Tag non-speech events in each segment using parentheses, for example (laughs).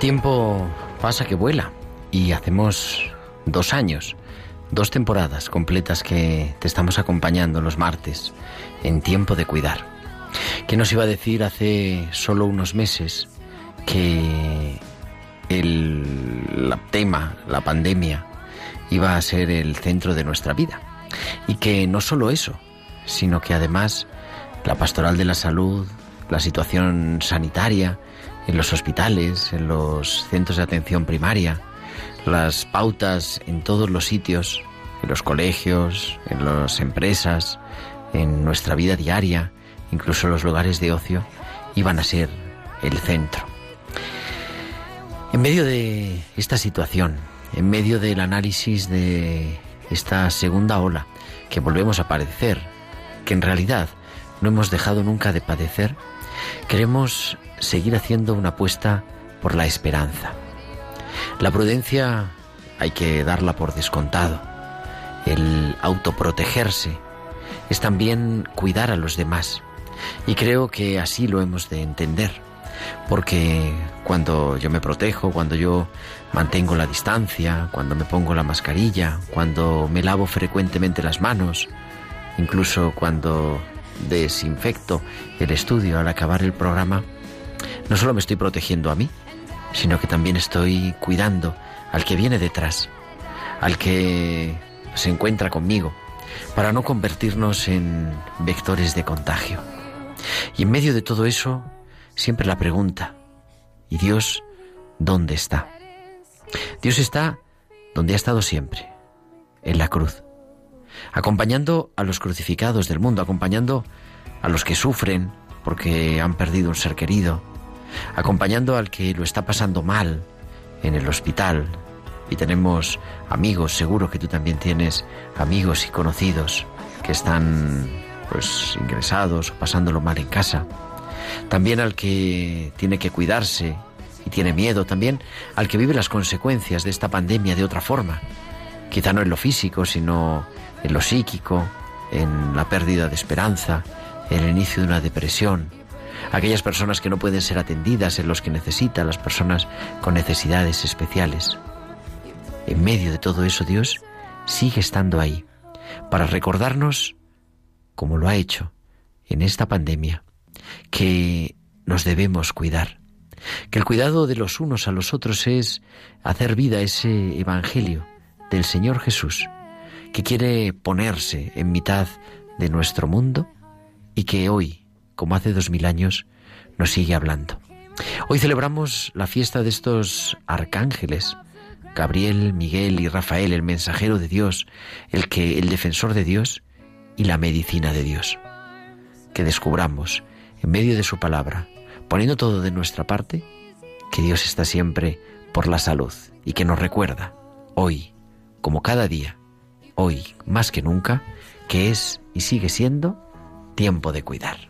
Tiempo pasa que vuela y hacemos dos años, dos temporadas completas que te estamos acompañando los martes en tiempo de cuidar. ¿Qué nos iba a decir hace solo unos meses que el tema, la pandemia, iba a ser el centro de nuestra vida? Y que no solo eso, sino que además la pastoral de la salud, la situación sanitaria en los hospitales, en los centros de atención primaria, las pautas en todos los sitios, en los colegios, en las empresas, en nuestra vida diaria, incluso los lugares de ocio, iban a ser el centro. En medio de esta situación, en medio del análisis de esta segunda ola que volvemos a padecer, que en realidad no hemos dejado nunca de padecer, queremos seguir haciendo una apuesta por la esperanza. La prudencia hay que darla por descontado. El autoprotegerse es también cuidar a los demás. Y creo que así lo hemos de entender. Porque cuando yo me protejo, cuando yo mantengo la distancia, cuando me pongo la mascarilla, cuando me lavo frecuentemente las manos, incluso cuando desinfecto el estudio al acabar el programa, no solo me estoy protegiendo a mí, sino que también estoy cuidando al que viene detrás, al que se encuentra conmigo, para no convertirnos en vectores de contagio. Y en medio de todo eso, siempre la pregunta, ¿y Dios dónde está? Dios está donde ha estado siempre, en la cruz, acompañando a los crucificados del mundo, acompañando a los que sufren porque han perdido un ser querido, acompañando al que lo está pasando mal en el hospital. Y tenemos amigos, seguro que tú también tienes amigos y conocidos que están pues ingresados o pasándolo mal en casa. También al que tiene que cuidarse y tiene miedo, también al que vive las consecuencias de esta pandemia de otra forma. Quizá no en lo físico, sino en lo psíquico, en la pérdida de esperanza, en el inicio de una depresión, aquellas personas que no pueden ser atendidas, en los que necesitan las personas con necesidades especiales. En medio de todo eso, Dios sigue estando ahí para recordarnos, como lo ha hecho en esta pandemia, que nos debemos cuidar, que el cuidado de los unos a los otros es hacer vida ese Evangelio del Señor Jesús, que quiere ponerse en mitad de nuestro mundo y que hoy, como hace dos mil años, nos sigue hablando. Hoy celebramos la fiesta de estos arcángeles, Gabriel, Miguel y Rafael, el mensajero de Dios, el que, el defensor de Dios y la medicina de Dios. Que descubramos, en medio de su palabra, poniendo todo de nuestra parte, que Dios está siempre por la salud y que nos recuerda, hoy, como cada día, hoy más que nunca, que es y sigue siendo tiempo de cuidar.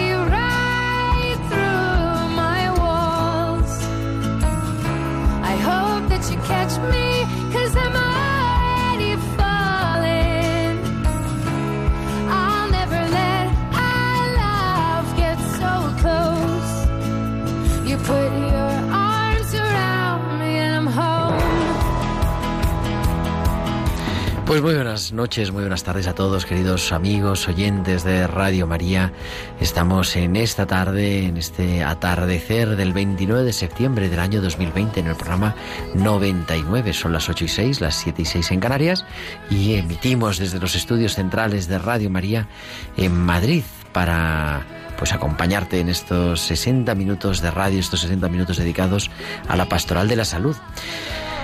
Pues muy buenas noches, muy buenas tardes a todos, queridos amigos, oyentes de Radio María. Estamos en esta tarde, en este atardecer del 29 de septiembre del año 2020, en el programa 99. Son las 8 y 6, las 7 y 6 en Canarias, y emitimos desde los estudios centrales de Radio María en Madrid para pues acompañarte en estos 60 minutos de radio, estos 60 minutos dedicados a la pastoral de la salud.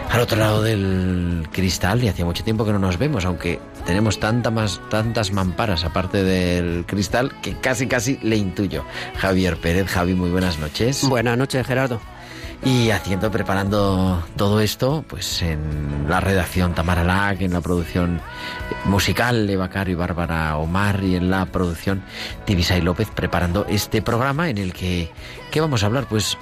Al otro lado del cristal, y hacía mucho tiempo que no nos vemos, aunque tenemos tanta más, tantas mamparas aparte del cristal que casi casi le intuyo. Javier Pérez, Javi, muy buenas noches. Buenas noches, Gerardo. Y haciendo, preparando todo esto, pues en la redacción Tamara Lack, en la producción musical Eva Caro y Bárbara Omar, y en la producción Tibisay López, preparando este programa en el que, ¿qué vamos a hablar? Pues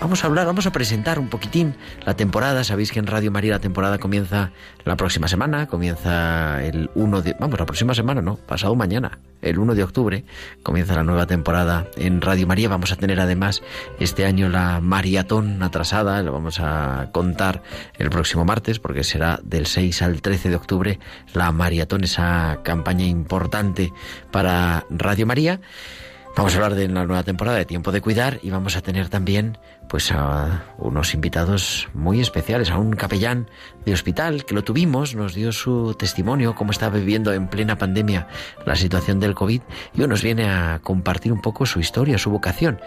Vamos a hablar, vamos a presentar un poquitín la temporada. Sabéis que en Radio María la temporada comienza la próxima semana, comienza el 1 de... Vamos, la próxima semana, no, pasado mañana, el 1 de octubre, comienza la nueva temporada en Radio María. Vamos a tener además este año la maratón atrasada, lo vamos a contar el próximo martes, porque será del 6 al 13 de octubre la maratón, esa campaña importante para Radio María. Vamos a hablar de la nueva temporada de Tiempo de Cuidar y vamos a tener también pues a unos invitados muy especiales, a un capellán de hospital que lo tuvimos, nos dio su testimonio, cómo estaba viviendo en plena pandemia la situación del COVID y hoy nos viene a compartir un poco su historia, su vocación.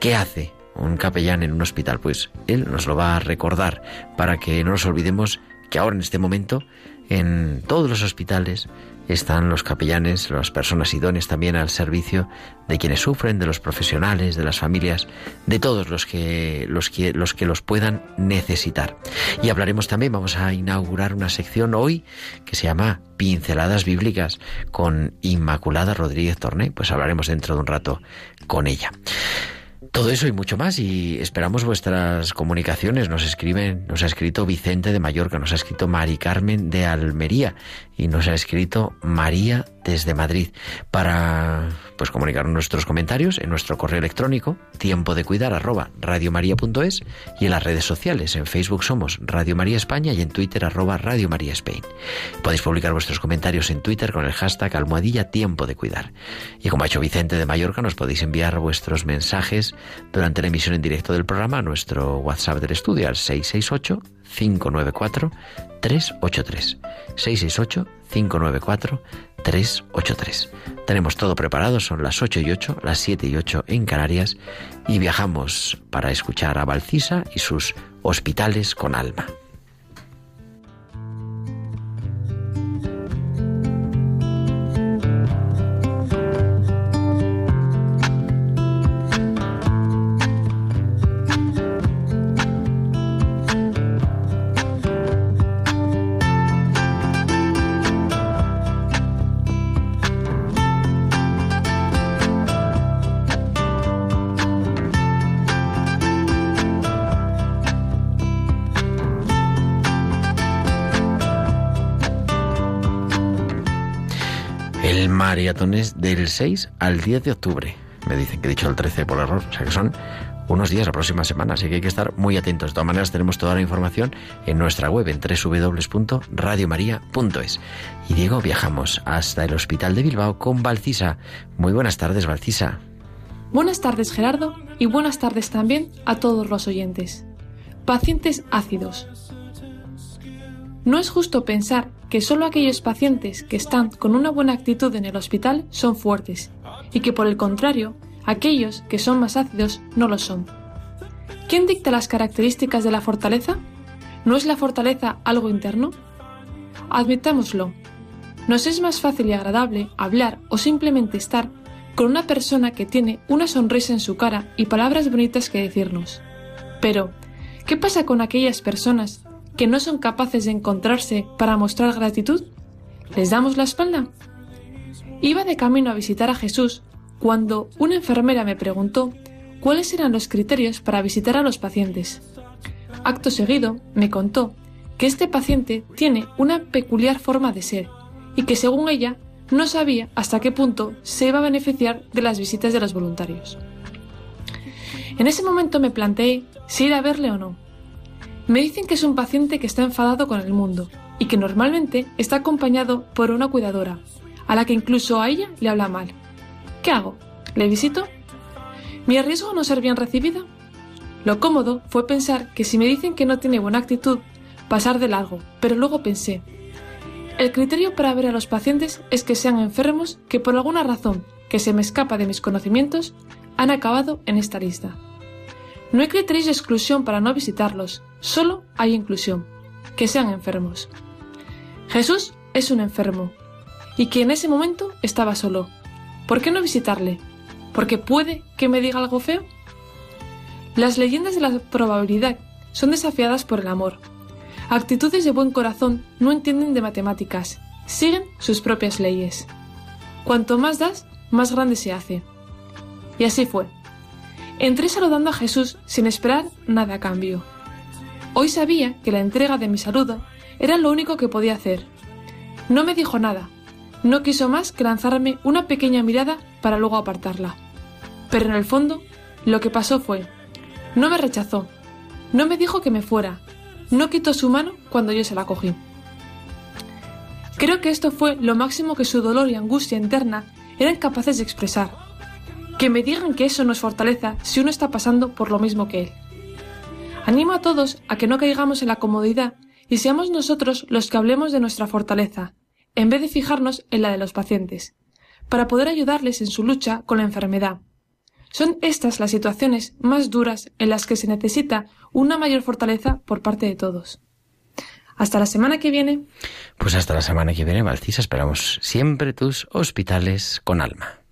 ¿Qué hace un capellán en un hospital? Pues él nos lo va a recordar para que no nos olvidemos que ahora en este momento en todos los hospitales están los capellanes, las personas idóneas también al servicio de quienes sufren, de los profesionales, de las familias, de todos los que los que los que los puedan necesitar. Y hablaremos también, vamos a inaugurar una sección hoy que se llama Pinceladas Bíblicas con Inmaculada Rodríguez Torné, pues hablaremos dentro de un rato con ella. Todo eso y mucho más y esperamos vuestras comunicaciones. Nos escriben, nos ha escrito Vicente de Mallorca, nos ha escrito Mari Carmen de Almería y nos ha escrito María desde Madrid para pues comunicar nuestros comentarios en nuestro correo electrónico tiempo de cuidar arroba radiomaria.es y en las redes sociales. En Facebook somos Radio María España y en Twitter arroba Radio María Spain. Podéis publicar vuestros comentarios en Twitter con el hashtag almohadilla tiempo de cuidar. Y como ha hecho Vicente de Mallorca, nos podéis enviar vuestros mensajes durante la emisión en directo del programa a nuestro WhatsApp del estudio al 668 594 383. 668 594 383. Tenemos todo preparado, son las 8 y 8, las 7 y 8 en Canarias y viajamos para escuchar a Valcisa y sus hospitales con alma. Del 6 al 10 de octubre. Me dicen que he dicho el 13 por error, o sea que son unos días la próxima semana, así que hay que estar muy atentos. De todas maneras, tenemos toda la información en nuestra web en www.radiomaria.es. Y Diego, viajamos hasta el Hospital de Bilbao con Valcisa. Muy buenas tardes, Valcisa. Buenas tardes Gerardo y buenas tardes también a todos los oyentes. Pacientes ácidos. No es justo pensar que solo aquellos pacientes que están con una buena actitud en el hospital son fuertes y que por el contrario, aquellos que son más ácidos no lo son. ¿Quién dicta las características de la fortaleza? ¿No es la fortaleza algo interno? Admitámoslo. Nos es más fácil y agradable hablar o simplemente estar con una persona que tiene una sonrisa en su cara y palabras bonitas que decirnos. Pero, ¿qué pasa con aquellas personas que no son capaces de encontrarse para mostrar gratitud? ¿Les damos la espalda? Iba de camino a visitar a Jesús cuando una enfermera me preguntó cuáles eran los criterios para visitar a los pacientes. acto seguido, me contó que este paciente tiene una peculiar forma de ser y que según ella no sabía hasta qué punto se iba a beneficiar de las visitas de los voluntarios. En ese momento me planteé si ir a verle o no. Me dicen que es un paciente que está enfadado con el mundo y que normalmente está acompañado por una cuidadora, a la que incluso a ella le habla mal. ¿Qué hago? ¿Le visito? ¿Me arriesgo a no ser bien recibida? Lo cómodo fue pensar que si me dicen que no tiene buena actitud, pasar de largo, pero luego pensé, el criterio para ver a los pacientes es que sean enfermos que por alguna razón que se me escapa de mis conocimientos han acabado en esta lista. No hay criterios de exclusión para no visitarlos, solo hay inclusión, que sean enfermos. Jesús es un enfermo, y que en ese momento estaba solo. ¿Por qué no visitarle? ¿Porque puede que me diga algo feo? Las leyendas de la probabilidad son desafiadas por el amor. Actitudes de buen corazón no entienden de matemáticas, siguen sus propias leyes. Cuanto más das, más grande se hace. Y así fue. Entré saludando a Jesús sin esperar nada a cambio. Hoy sabía que la entrega de mi saludo era lo único que podía hacer. No me dijo nada, no quiso más que lanzarme una pequeña mirada para luego apartarla. Pero en el fondo, lo que pasó fue, no me rechazó, no me dijo que me fuera, no quitó su mano cuando yo se la cogí. Creo que esto fue lo máximo que su dolor y angustia interna eran capaces de expresar. Que me digan que eso no es fortaleza si uno está pasando por lo mismo que él. Animo a todos a que no caigamos en la comodidad y seamos nosotros los que hablemos de nuestra fortaleza, en vez de fijarnos en la de los pacientes, para poder ayudarles en su lucha con la enfermedad. Son estas las situaciones más duras en las que se necesita una mayor fortaleza por parte de todos. Hasta la semana que viene. Pues hasta la semana que viene, Valcisa. Esperamos siempre tus hospitales con alma.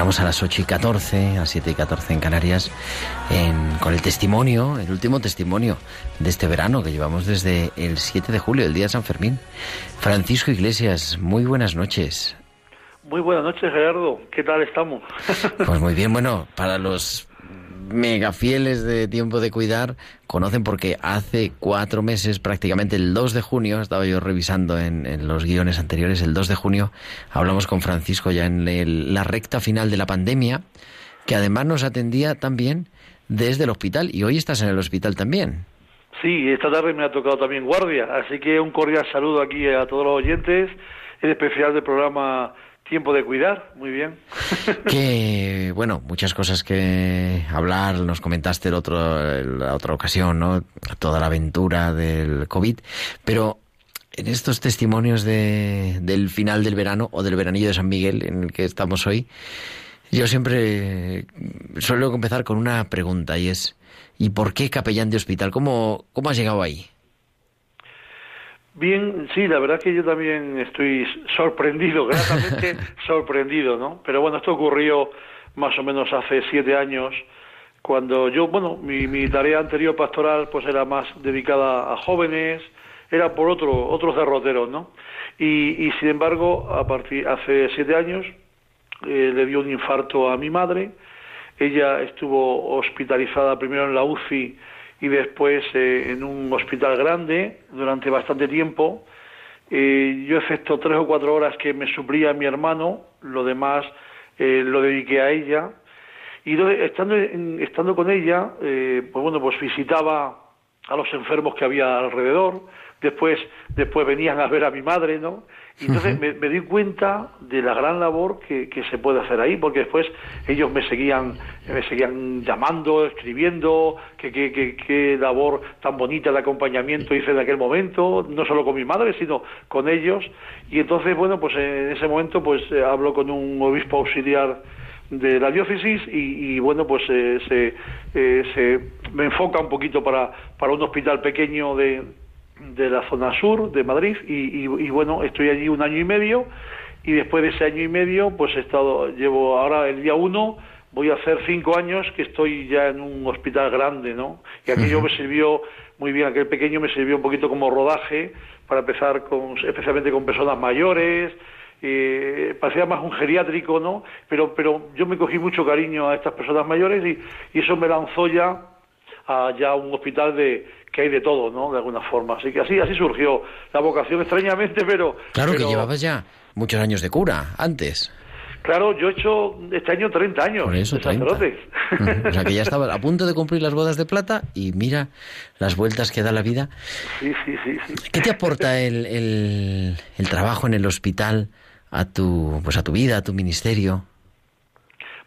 Entramos a las 8 y 14, a las 7 y 14 en Canarias, con el testimonio, el último testimonio de este verano que llevamos desde el 7 de julio, el día de San Fermín. Francisco Iglesias, muy buenas noches. Muy buenas noches, Gerardo. ¿Qué tal estamos? (laughs) Pues muy bien, bueno, para los mega fieles de Tiempo de Cuidar conocen porque hace cuatro meses, prácticamente el 2 de junio, estaba yo revisando en, los guiones anteriores, el 2 de junio hablamos con Francisco ya en la recta final de la pandemia, que además nos atendía también desde el hospital y hoy estás en el hospital también. Sí, esta tarde me ha tocado también guardia, así que un cordial saludo aquí a todos los oyentes, en especial del programa tiempo de cuidar, muy bien. (laughs) que, bueno, muchas cosas que hablar, nos comentaste el otro, la otra ocasión, ¿no? Toda la aventura del COVID, pero en estos testimonios de, del final del verano o del veranillo de San Miguel en el que estamos hoy, yo siempre suelo empezar con una pregunta y es, ¿y por qué capellán de hospital? ¿Cómo, cómo has llegado ahí? Bien, sí, la verdad que yo también estoy sorprendido, (laughs) gratamente sorprendido, ¿no? Pero bueno, esto ocurrió más o menos hace siete años, cuando yo, bueno, mi, mi tarea anterior pastoral pues era más dedicada a jóvenes, era por otro, otros derroteros, ¿no? Y, y sin embargo, a partir, hace siete años eh, le dio un infarto a mi madre, ella estuvo hospitalizada primero en la UCI y después eh, en un hospital grande durante bastante tiempo. Eh, yo excepto tres o cuatro horas que me suplía mi hermano, lo demás eh, lo dediqué a ella. Y estando, estando con ella, pues bueno, pues visitaba a los enfermos que había alrededor, después, después venían a ver a mi madre, ¿no? Y entonces me, di cuenta de la gran labor que, se puede hacer ahí, porque después ellos me seguían, me seguían llamando, escribiendo, que qué labor tan bonita de acompañamiento hice en aquel momento, no solo con mi madre, sino con ellos. Y entonces, bueno, pues en ese momento pues eh, hablo con un obispo auxiliar de la diócesis y, bueno pues eh, se, eh, se me enfoca un poquito para, para un hospital pequeño de, de la zona sur de Madrid y, bueno, estoy allí un año y medio y después de ese año y medio pues he estado, llevo ahora el día uno voy a hacer cinco años que estoy ya en un hospital grande, ¿no? Y aquello me sirvió muy bien, aquel pequeño me sirvió un poquito como rodaje para empezar con, especialmente con personas mayores, eh, parecía más un geriátrico, ¿no? Pero, pero yo me cogí mucho cariño a estas personas mayores y, y eso me lanzó ya a ya un hospital de que hay de todo, ¿no? De alguna forma. Así que así, así surgió la vocación extrañamente, pero... Claro que llevabas ya muchos años de cura, antes. Claro, yo he hecho este año 30 años Por eso, de (laughs) O sea que ya estaba a punto de cumplir las bodas de plata y mira las vueltas que da la vida. Sí, sí, sí. ¿Qué te aporta (laughs) el, el, el, trabajo en el hospital a tu, pues a tu vida, a tu ministerio?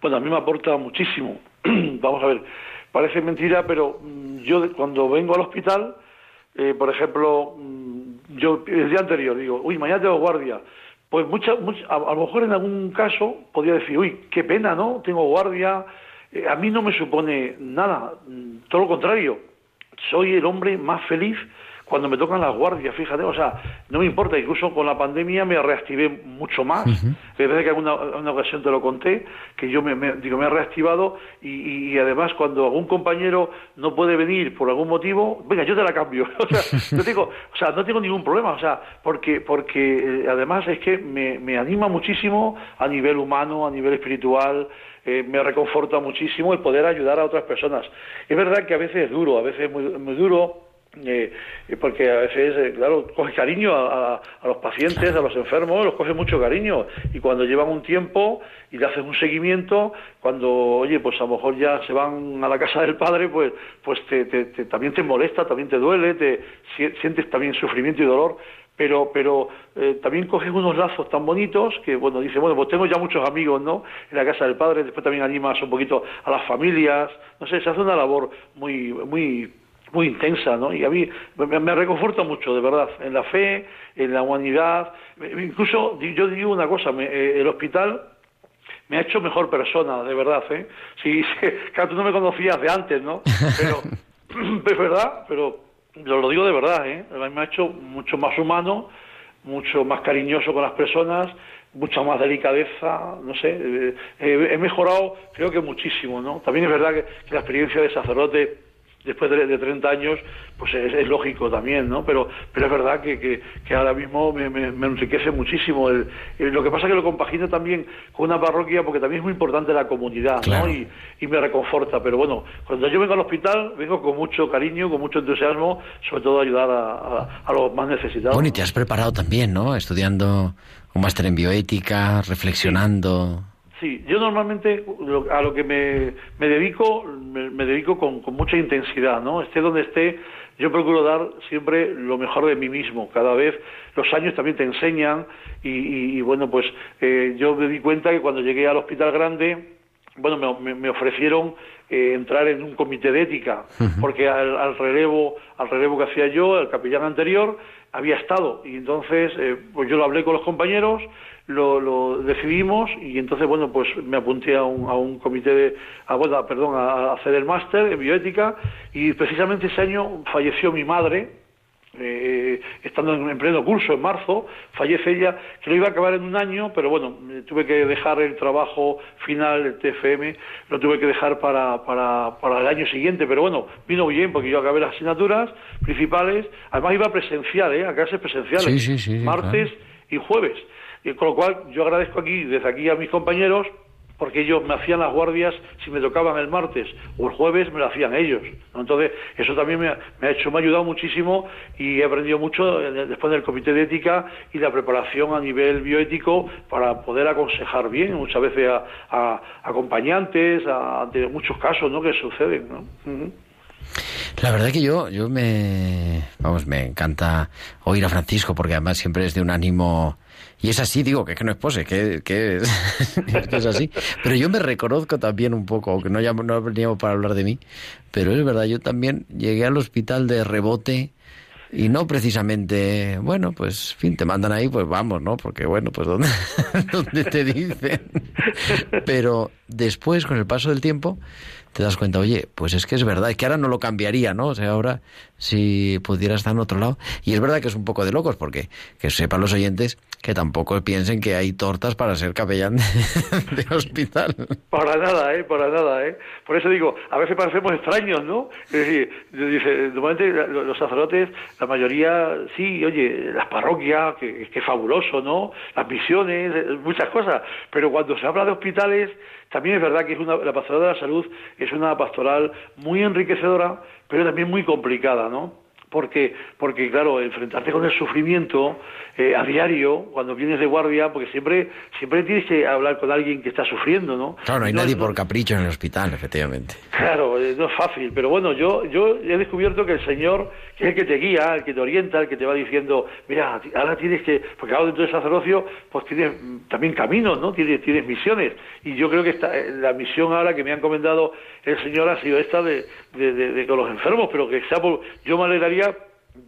Bueno, a mí me aporta muchísimo. (clears throat) Vamos a ver, parece mentira, pero mm, yo cuando vengo al hospital, eh, por ejemplo, mm, yo el día anterior digo, uy, mañana tengo guardia. Pues mucha, a, lo mejor en algún caso podría decir, uy, qué pena, ¿no? Tengo guardia. Eh, a mí no me supone nada, mm, todo lo contrario. Soy el hombre más feliz cuando me tocan las guardias, fíjate, o sea, no me importa, incluso con la pandemia me reactivé mucho más. Uh que en una ocasión te lo conté, que yo me, digo, me he reactivado y, además cuando algún compañero no puede venir por algún motivo, venga, yo te la cambio. (laughs) o sea, no tengo, o sea, no tengo ningún problema, o sea, porque, porque eh, además es que me, me anima muchísimo a nivel humano, a nivel espiritual, eh, me reconforta muchísimo el poder ayudar a otras personas. Es verdad que a veces es duro, a veces es muy, muy duro eh, porque a veces, eh, claro, coge cariño a, los pacientes, a los enfermos, los coge mucho cariño. Y cuando llevan un tiempo y le haces un seguimiento, cuando, oye, pues a lo mejor ya se van a la casa del padre, pues, pues te, también te molesta, también te duele, te sientes también sufrimiento y dolor. Pero, pero eh, también coges unos lazos tan bonitos que, bueno, dice, bueno, pues tengo ya muchos amigos, ¿no? En la casa del padre, después también animas un poquito a las familias, no sé, se hace una labor muy, muy muy intensa, ¿no? Y a mí me, reconforta mucho, de verdad, en la fe, en la humanidad. Incluso yo digo una cosa, eh, el hospital me ha hecho mejor persona, de verdad, ¿eh? Sí, (laughs) claro, tú no me conocías de antes, ¿no? Pero (clears throat) es verdad, pero lo digo de verdad, ¿eh? Me ha hecho mucho más humano, mucho más cariñoso con las personas, mucha más delicadeza, no sé, eh, he mejorado creo que muchísimo, ¿no? También es verdad que la experiencia de sacerdote después de, de 30 años, pues es, lógico también, ¿no? Pero, pero es verdad que, que, ahora mismo me, me, enriquece muchísimo. El, lo que pasa es que lo compagino también con una parroquia porque también es muy importante la comunidad, ¿no? Y, y, me reconforta. Pero bueno, cuando yo vengo al hospital, vengo con mucho cariño, con mucho entusiasmo, sobre todo a ayudar a, a, los más necesitados. Bueno, y te has preparado también, ¿no? Estudiando un máster en bioética, reflexionando. Sí, yo normalmente a lo que me, me dedico, me, dedico con, con, mucha intensidad, ¿no? Esté donde esté, yo procuro dar siempre lo mejor de mí mismo. Cada vez los años también te enseñan y, bueno, pues eh, yo me di cuenta que cuando llegué al hospital grande, bueno, me, me ofrecieron eh, entrar en un comité de ética, porque al, al, relevo, al relevo que hacía yo, el capellán anterior, había estado y entonces eh, pues yo lo hablé con los compañeros lo, decidimos y entonces, bueno, pues me apunté a un, a un comité de, a, bueno, perdón, a, hacer el máster en bioética y precisamente ese año falleció mi madre eh, estando en, pleno curso en marzo, fallece ella, que lo iba a acabar en un año, pero bueno, tuve que dejar el trabajo final del TFM, lo tuve que dejar para, para, para el año siguiente, pero bueno, vino bien porque yo acabé las asignaturas principales, además iba presencial, ¿eh? a clases presenciales, martes y jueves. Y con lo cual yo agradezco aquí, desde aquí a mis compañeros, porque ellos me hacían las guardias si me tocaban el martes o el jueves me lo hacían ellos entonces eso también me, ha hecho me ha ayudado muchísimo y he aprendido mucho después del comité de ética y la preparación a nivel bioético para poder aconsejar bien muchas veces a, acompañantes a, de muchos casos ¿no? que suceden ¿no? La verdad que yo, yo me, vamos, me encanta oír a Francisco porque además siempre es de un ánimo y es así, digo, que, que no es pose, que, es, (laughs) es, así. Pero yo me reconozco también un poco, aunque no, ya, no veníamos para hablar de mí, pero es verdad, yo también llegué al hospital de rebote y no precisamente, bueno, pues, fin, te mandan ahí, pues vamos, ¿no? Porque, bueno, pues, ¿dónde, (laughs) dónde te dicen? Pero después, con el paso del tiempo, te das cuenta, oye, pues es que es verdad, es que ahora no lo cambiaría, ¿no? O sea, ahora si pudiera estar en otro lado. Y es verdad que es un poco de locos, porque que sepan los oyentes que tampoco piensen que hay tortas para ser capellán de, (laughs) hospital. Para nada, ¿eh? Para nada, ¿eh? Por eso digo, a veces parecemos extraños, ¿no? Es decir, dice, normalmente los sacerdotes, la mayoría, sí, oye, las parroquias, que, que fabuloso, ¿no? Las misiones, muchas cosas. Pero cuando se habla de hospitales, también es verdad que es una, la pastoral de la salud es una pastoral muy enriquecedora, pero también muy complicada, ¿no? Porque, porque claro, enfrentarte con el sufrimiento eh, a diario, cuando vienes de guardia, porque siempre, siempre tienes que hablar con alguien que está sufriendo, ¿no? Claro, no hay nadie por capricho en el hospital, efectivamente. (laughs) Claro, eh, no es fácil, pero bueno, yo, yo he descubierto que el Señor, que es el que te guía, el que te orienta, el que te va diciendo, mira, ahora tienes que, porque ahora dentro del sacerdocio, pues tienes también caminos, ¿no? Tienes, tienes misiones, y yo creo que esta, eh, la misión ahora que me han encomendado el Señor ha sido esta de, de, con los enfermos, pero que sea por, yo me alegraría,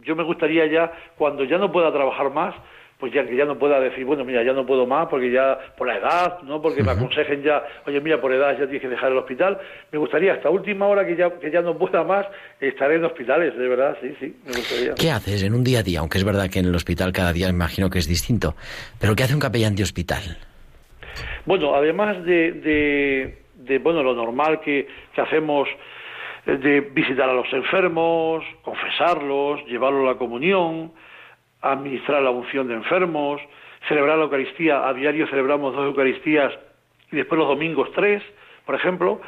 yo me gustaría ya, cuando ya no pueda trabajar más, pues ya que ya no pueda decir, bueno, mira, ya no puedo más porque ya por la edad, ¿no? Porque me aconsejen ya, oye, mira, por edad ya tienes que dejar el hospital. Me gustaría hasta última hora que ya que ya no pueda más estar en hospitales, de verdad, sí, sí, me gustaría. ¿Qué haces en un día a día? Aunque es verdad que en el hospital cada día imagino que es distinto, pero ¿qué hace un capellán de hospital? Bueno, además de de bueno lo normal que, que hacemos de visitar a los enfermos, confesarlos, llevarlos a la comunión, administrar la unción de enfermos, celebrar la Eucaristía, a diario celebramos dos Eucaristías y después los domingos tres, por ejemplo,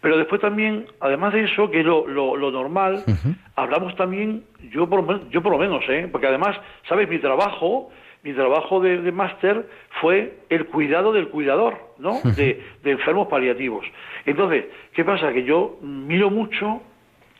pero después también, además de eso, que es lo, lo, normal, hablamos también, yo por, yo por lo menos, ¿eh? porque además, ¿sabes? Mi trabajo mi trabajo de, máster fue el cuidado del cuidador, ¿no? De, enfermos paliativos. Entonces, ¿qué pasa? Que yo miro mucho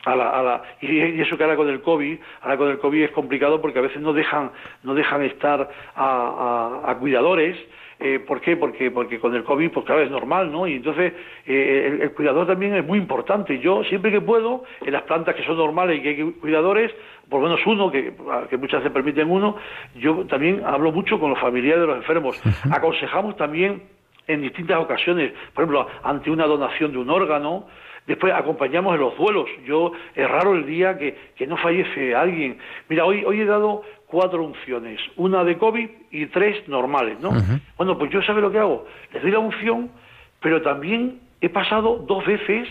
a la, a la, y eso que ahora con el COVID, ahora con el COVID es complicado porque a veces no dejan, no dejan estar a cuidadores, eh, ¿Por qué? Porque, porque con el COVID, pues claro, es normal, ¿no? Y entonces eh, el, cuidador también es muy importante. Yo siempre que puedo, en las plantas que son normales y que hay cuidadores, por lo menos uno, que, que muchas veces permiten uno, yo también hablo mucho con los familiares de los enfermos. Aconsejamos también en distintas ocasiones, por ejemplo, ante una donación de un órgano, Después acompañamos en los duelos. Yo es raro el día que, que no fallece alguien. Mira, hoy, hoy he dado cuatro unciones, una de COVID y tres normales, ¿no? Bueno, pues yo sabe lo que hago, les doy la unción, pero también he pasado dos veces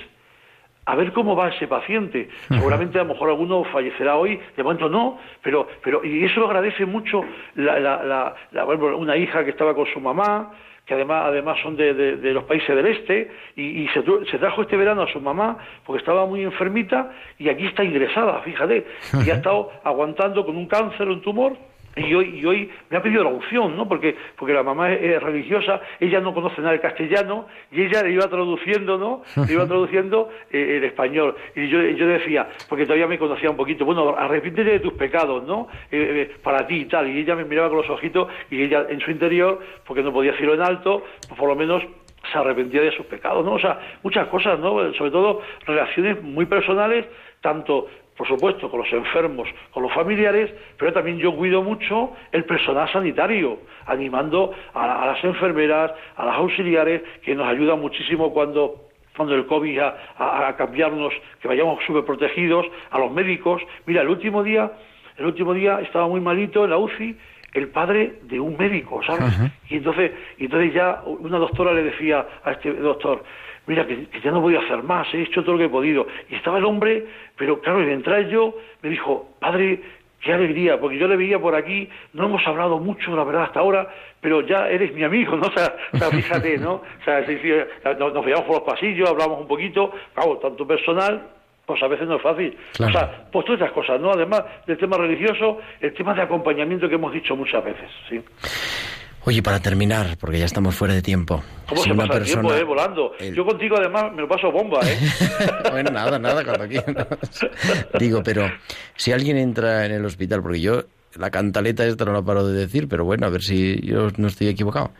a ver cómo va ese paciente. Seguramente a lo mejor alguno fallecerá hoy, de momento no, pero, pero y eso lo agradece mucho la, la, la, una hija que estaba con su mamá, que además, además son de, de, los países del este, y, se, se, trajo este verano a su mamá porque estaba muy enfermita y aquí está ingresada, fíjate, y ha (laughs) estado aguantando con un cáncer, un tumor, y hoy, y hoy me ha pedido la unción, ¿no? Porque, porque la mamá es, religiosa, ella no conoce nada de castellano y ella le iba traduciendo, ¿no? Le iba (laughs) traduciendo eh, el español. Y yo, yo decía, porque todavía me conocía un poquito, bueno, arrepiéntete de tus pecados, ¿no? Eh, eh, para ti y tal. Y ella me miraba con los ojitos y ella en su interior, porque no podía decirlo en alto, pues por lo menos se arrepentía de sus pecados, ¿no? O sea, muchas cosas, ¿no? Sobre todo relaciones muy personales, tanto por supuesto, con los enfermos, con los familiares, pero también yo cuido mucho el personal sanitario, animando a, las enfermeras, a las auxiliares, que nos ayudan muchísimo cuando cuando el COVID a, cambiarnos, que vayamos súper protegidos, a los médicos. Mira, el último día el último día estaba muy malito en la UCI, el padre de un médico, ¿sabes? Y entonces, y entonces ya una doctora le decía a este doctor, mira, que, ya no voy a hacer más, he hecho todo lo que he podido. Y estaba el hombre, pero claro, y de entrar yo, me dijo, padre, qué alegría, porque yo le veía por aquí, no hemos hablado mucho, la verdad, hasta ahora, pero ya eres mi amigo, ¿no? (laughs) O sea, fíjate, ¿no? O sea, nos, veíamos por los pasillos, hablamos un poquito, claro, tanto personal, pues a veces no es fácil. O sea, pues todas estas cosas, ¿no? Además del tema religioso, el tema de acompañamiento que hemos dicho muchas veces, ¿sí? Oye, para terminar, porque ya estamos fuera de tiempo. ¿Cómo se pasa el tiempo, eh, volando? Yo contigo, además, me lo paso bomba, ¿eh? (laughs) bueno, nada, nada, cuando quieras. Digo, pero si alguien entra en el hospital, porque yo la cantaleta esta no la paro de decir, pero bueno, a ver si yo no estoy equivocado.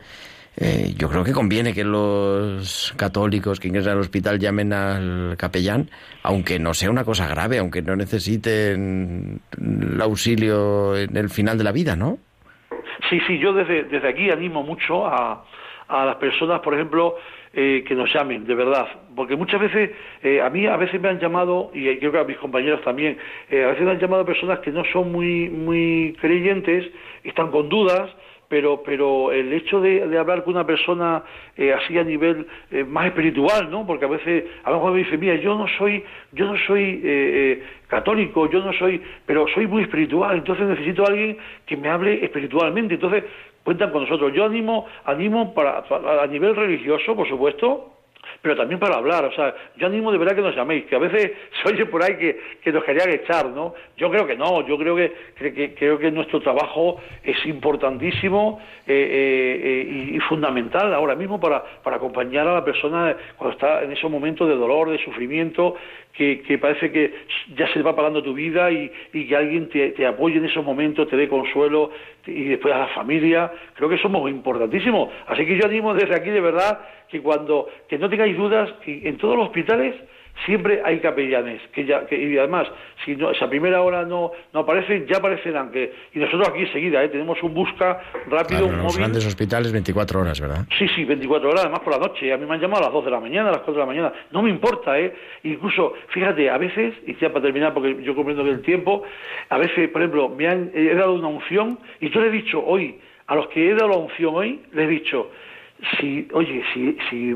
Eh, yo creo que conviene que los católicos que ingresan al hospital llamen al capellán, aunque no sea una cosa grave, aunque no necesiten el auxilio en el final de la vida, ¿no? Sí, sí, yo desde, desde aquí animo mucho a, a las personas, por ejemplo, eh, que nos llamen, de verdad, porque muchas veces, eh, a mí a veces me han llamado, y creo que a mis compañeros también, eh, a veces me han llamado personas que no son muy, muy creyentes, están con dudas, pero pero el hecho de, hablar con una persona eh, así a nivel eh, más espiritual no porque a veces a lo mejor me dice mira yo no soy yo no soy eh, católico yo no soy pero soy muy espiritual entonces necesito a alguien que me hable espiritualmente entonces cuentan con nosotros. Yo animo animo para a nivel religioso por supuesto pero también para hablar. O sea, yo animo de verdad que nos llaméis, que a veces (laughs) se oye por ahí que, que nos querían echar, ¿no? Yo creo que no, yo creo que, creo que nuestro trabajo es importantísimo eh, eh, eh, y, fundamental ahora mismo para, para acompañar a la persona cuando está en esos momentos de dolor, de sufrimiento, que, que parece que ya se va pagando tu vida y, y que alguien te, te, apoye en esos momentos, te dé consuelo y después a la familia. Creo que somos importantísimos. Así que yo animo desde aquí de verdad que cuando que no tengáis dudas que en todos los hospitales siempre hay capellanes que ya que, y además si no, esa primera hora no, no aparecen ya aparecerán que y nosotros aquí enseguida ¿eh? tenemos un busca rápido un los grandes hospitales 24 horas verdad sí sí 24 horas además por la noche a mí me han llamado a las 2 de la mañana a las 4 de la mañana no me importa eh incluso fíjate a veces y ya para terminar porque yo comprendo que el tiempo a veces por ejemplo me han he dado una unción y yo le he dicho hoy a los que he dado la unción hoy les he dicho si, oye, si, si,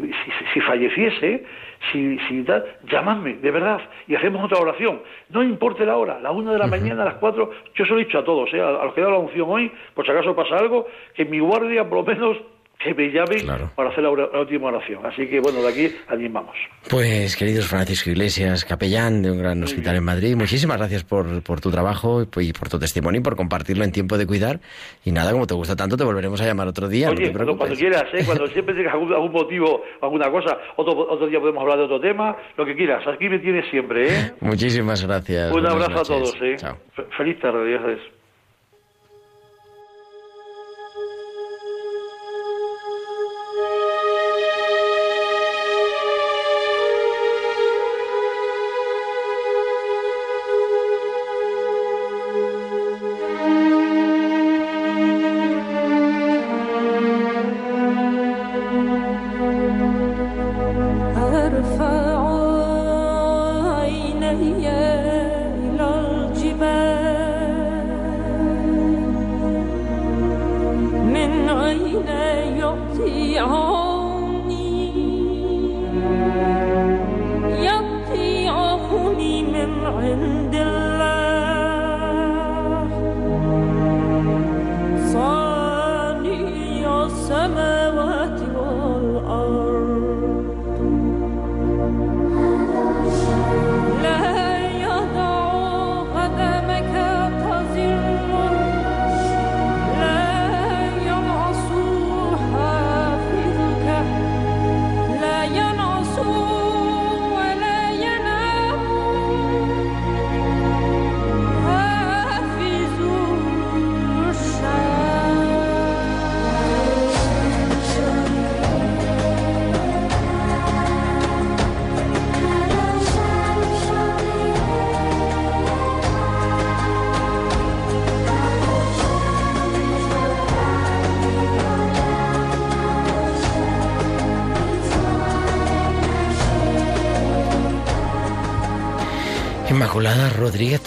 si, falleciese, si, si llamadme, de verdad, y hacemos otra oración. No importe la hora, la una de la mañana, a las cuatro, yo se lo he dicho a todos, ¿eh? a, los que he dado la unción hoy, por si acaso pasa algo, que mi guardia por lo menos que me llamen para hacer la, última oración. Así que bueno, de aquí animamos. Pues queridos Francisco Iglesias, capellán de un gran hospital en Madrid, muchísimas gracias por, por tu trabajo y por tu testimonio y por compartirlo en tiempo de cuidar. Y nada, como te gusta tanto, te volveremos a llamar otro día. Oye, cuando, quieras, ¿eh? cuando (laughs) siempre tengas algún, motivo, alguna cosa, otro, otro día podemos hablar de otro tema, lo que quieras. Aquí me tienes siempre. ¿eh? (laughs) Muchísimas gracias. Un abrazo a todos. ¿eh? Feliz tarde. Gracias.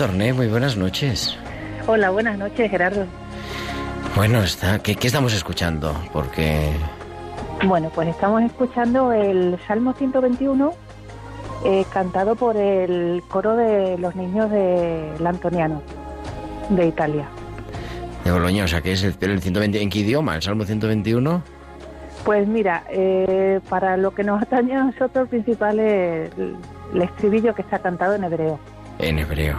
Torné, muy buenas noches. Hola, buenas noches, Gerardo. Bueno, está. ¿Qué, qué estamos escuchando? Porque. Bueno, pues estamos escuchando el Salmo 121, eh, cantado por el coro de los niños del Antoniano, de Italia. De Boloña, o sea, que es el, el 120. ¿En qué idioma? ¿El Salmo 121? Pues mira, eh, para lo que nos atañe a nosotros, el principal es el, el estribillo que está cantado en hebreo. En hebreo.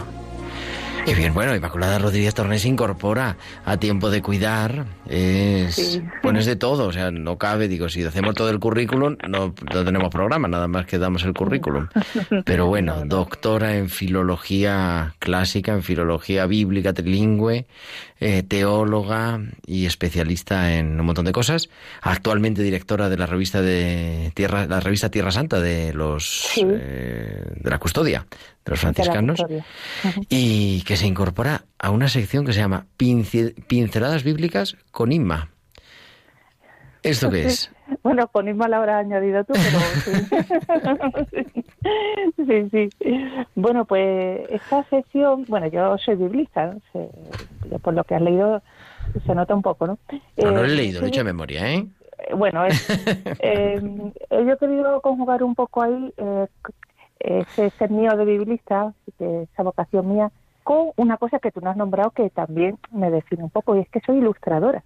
Qué bien, bueno, Inmaculada Rodríguez Tornés se incorpora a tiempo de cuidar. Es, Sí. Pones de todo, o sea, no cabe, digo, si hacemos todo el currículum, no, no tenemos programa, nada más que damos el currículum. (laughs) Pero bueno, doctora en filología clásica, en filología bíblica trilingüe, eh, teóloga y especialista en un montón de cosas. Actualmente directora de la revista de Tierra, la revista Tierra Santa de los Sí. eh, de la custodia de los de franciscanos y que se incorpora a una sección que se llama Pince- Pinceladas Bíblicas con Inma. ¿Esto qué es? (laughs) Bueno, con Isma la habrás añadido tú, pero sí. (laughs) sí, sí. Bueno, pues esta sesión, bueno, yo soy biblista, ¿no? Se- por lo que has leído se nota un poco, ¿no? No, no lo he Eh, leído, lo he sí, hecho de memoria, ¿eh? eh, Bueno, es- (laughs) eh, yo he querido conjugar un poco ahí eh, ese ser mío de biblista, que esa vocación mía, con una cosa que tú no has nombrado que también me define un poco, y es que soy ilustradora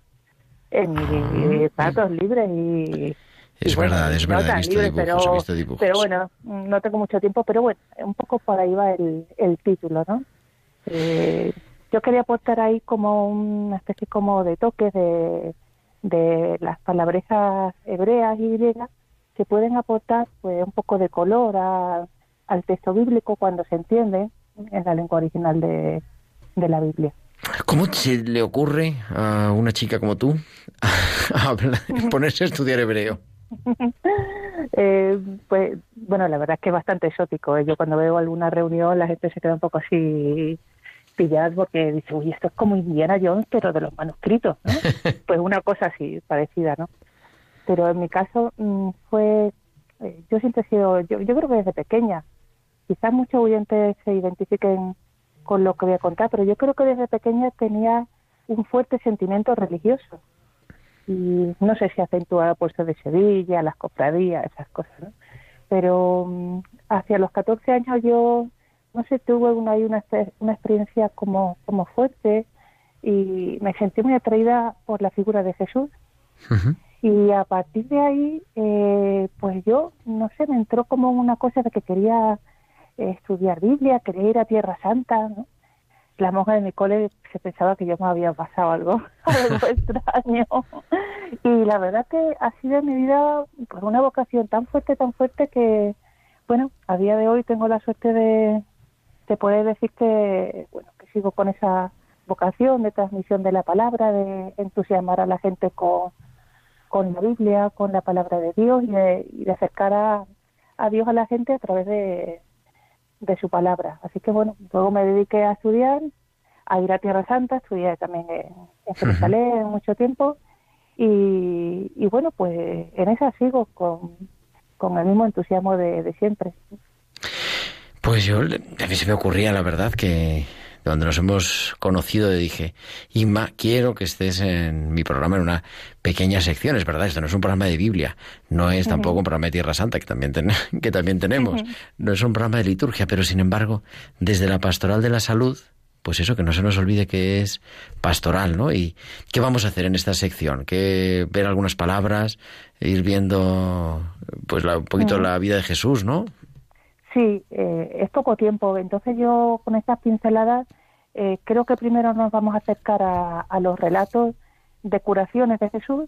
en mis ratos libres y... Es y bueno, verdad, es no verdad, he tan visto dibujos, pero, he visto dibujos. pero bueno, no tengo mucho tiempo, pero bueno, un poco por ahí va el, el título, ¿no? Eh, yo quería aportar ahí como una especie como de toques de, de las palabrejas hebreas y griegas que pueden aportar pues un poco de color a- al texto bíblico cuando se entiende en la lengua original de, de la Biblia. ¿Cómo se le ocurre a una chica como tú (laughs) (laughs) ponerse a estudiar hebreo? (laughs) Eh, pues bueno, la verdad es que es bastante exótico. ¿eh? Yo cuando veo alguna reunión la gente se queda un poco así pillada porque dice, uy, esto es como Indiana Jones, pero de los manuscritos, ¿no? pues una cosa así, parecida, ¿no? Pero en mi caso mm, fue, eh, yo siempre he sido, yo, yo creo que desde pequeña, quizás muchos oyentes se identifiquen con lo que voy a contar, pero yo creo que desde pequeña tenía un fuerte sentimiento religioso y no sé si acentúa por ser de Sevilla, las cofradías, esas cosas, ¿no? Pero mm, hacia los 14 años yo, no sé, tuve una, una, experiencia como, como fuerte y me sentí muy atraída por la figura de Jesús. Y a partir de ahí, eh, pues yo, no sé, me entró como una cosa de que quería estudiar Biblia, ir a Tierra Santa, ¿no? La monja de mi cole se pensaba que yo me había pasado algo, (laughs) algo (laughs) extraño. Y la verdad que ha sido en mi vida pues, una vocación tan fuerte, tan fuerte que, bueno, a día de hoy tengo la suerte de, de poder decir que, bueno, que sigo con esa vocación de transmisión de la palabra, de entusiasmar a la gente con, con la Biblia, con la palabra de Dios y de, y de acercar a, a Dios a la gente a través de, de su palabra. Así que bueno, luego me dediqué a estudiar, a ir a Tierra Santa, estudié también en, en Jerusalén mucho tiempo y, y bueno, pues en esa sigo con, con el mismo entusiasmo de, de siempre. Pues yo, a mí se me ocurría, la verdad, que cuando nos hemos conocido dije, Inma, quiero que estés en mi programa en una pequeña sección. Es verdad, esto no es un programa de Biblia, no es tampoco un programa de Tierra Santa, que también, ten- (laughs) que también tenemos, no es un programa de liturgia, pero sin embargo, desde la pastoral de la salud, pues eso, que no se nos olvide que es pastoral, ¿no? ¿Y qué vamos a hacer en esta sección? Que ver algunas palabras, ir viendo, pues, la- un poquito la vida de Jesús, ¿no? Sí, eh, es poco tiempo. Entonces yo con estas pinceladas eh, creo que primero nos vamos a acercar a, a los relatos de curaciones de Jesús,